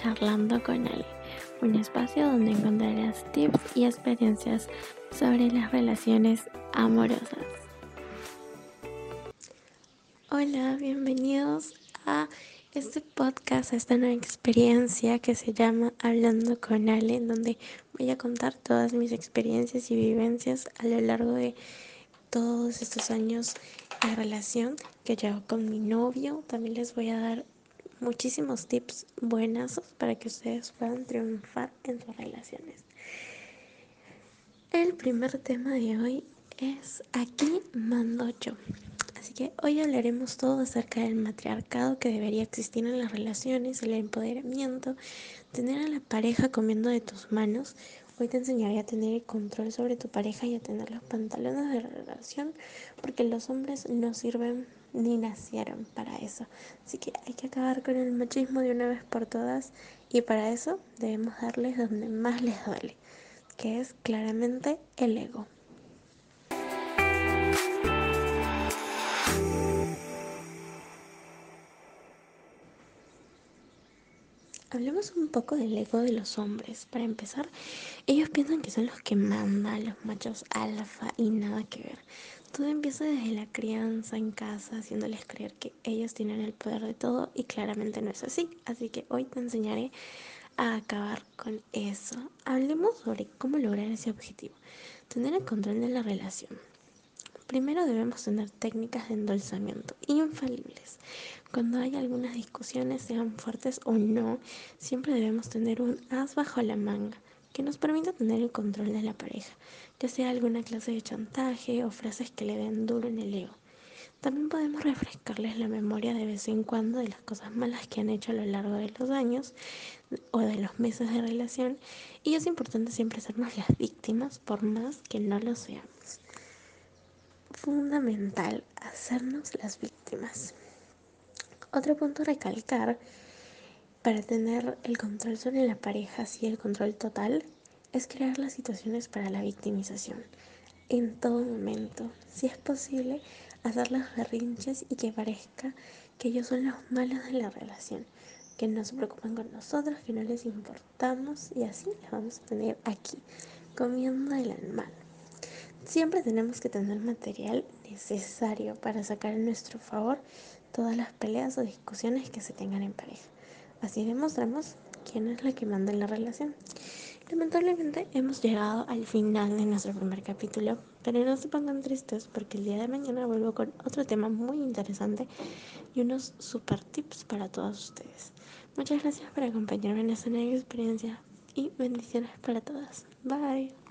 Charlando con Ale, un espacio donde encontrarás tips y experiencias sobre las relaciones amorosas. Hola, bienvenidos a este podcast, a esta nueva experiencia que se llama Hablando con Ale, en donde voy a contar todas mis experiencias y vivencias a lo largo de todos estos años de relación que llevo con mi novio. También les voy a dar muchísimos tips buenos para que ustedes puedan triunfar en sus relaciones. El primer tema de hoy es aquí mando yo. Así que hoy hablaremos todo acerca del matriarcado que debería existir en las relaciones, el empoderamiento, tener a la pareja comiendo de tus manos. Hoy te enseñaré a tener el control sobre tu pareja y a tener los pantalones de relación, porque los hombres no sirven ni nacieron para eso. Así que hay que acabar con el machismo de una vez por todas y para eso debemos darles donde más les duele, que es claramente el ego. Hablemos un poco del ego de los hombres. Para empezar, ellos piensan que son los que mandan, los machos alfa y nada que ver. Todo empieza desde la crianza en casa, haciéndoles creer que ellos tienen el poder de todo y claramente no es así. Así que hoy te enseñaré a acabar con eso. Hablemos sobre cómo lograr ese objetivo. Tener el control de la relación. Primero debemos tener técnicas de endulzamiento infalibles. Cuando hay algunas discusiones, sean fuertes o no, siempre debemos tener un as bajo la manga que nos permita tener el control de la pareja, ya sea alguna clase de chantaje o frases que le den duro en el ego. También podemos refrescarles la memoria de vez en cuando de las cosas malas que han hecho a lo largo de los años o de los meses de relación y es importante siempre hacernos las víctimas por más que no lo seamos fundamental hacernos las víctimas. Otro punto a recalcar para tener el control sobre la pareja, sí, el control total, es crear las situaciones para la victimización. En todo momento, si es posible, hacer las berrinches y que parezca que ellos son los malos de la relación, que no se preocupan con nosotros, que no les importamos y así les vamos a tener aquí, comiendo el mal. Siempre tenemos que tener material necesario para sacar en nuestro favor todas las peleas o discusiones que se tengan en pareja. Así demostramos quién es la que manda en la relación. Lamentablemente hemos llegado al final de nuestro primer capítulo, pero no se pongan tristes porque el día de mañana vuelvo con otro tema muy interesante y unos super tips para todos ustedes. Muchas gracias por acompañarme en esta nueva experiencia y bendiciones para todas. Bye.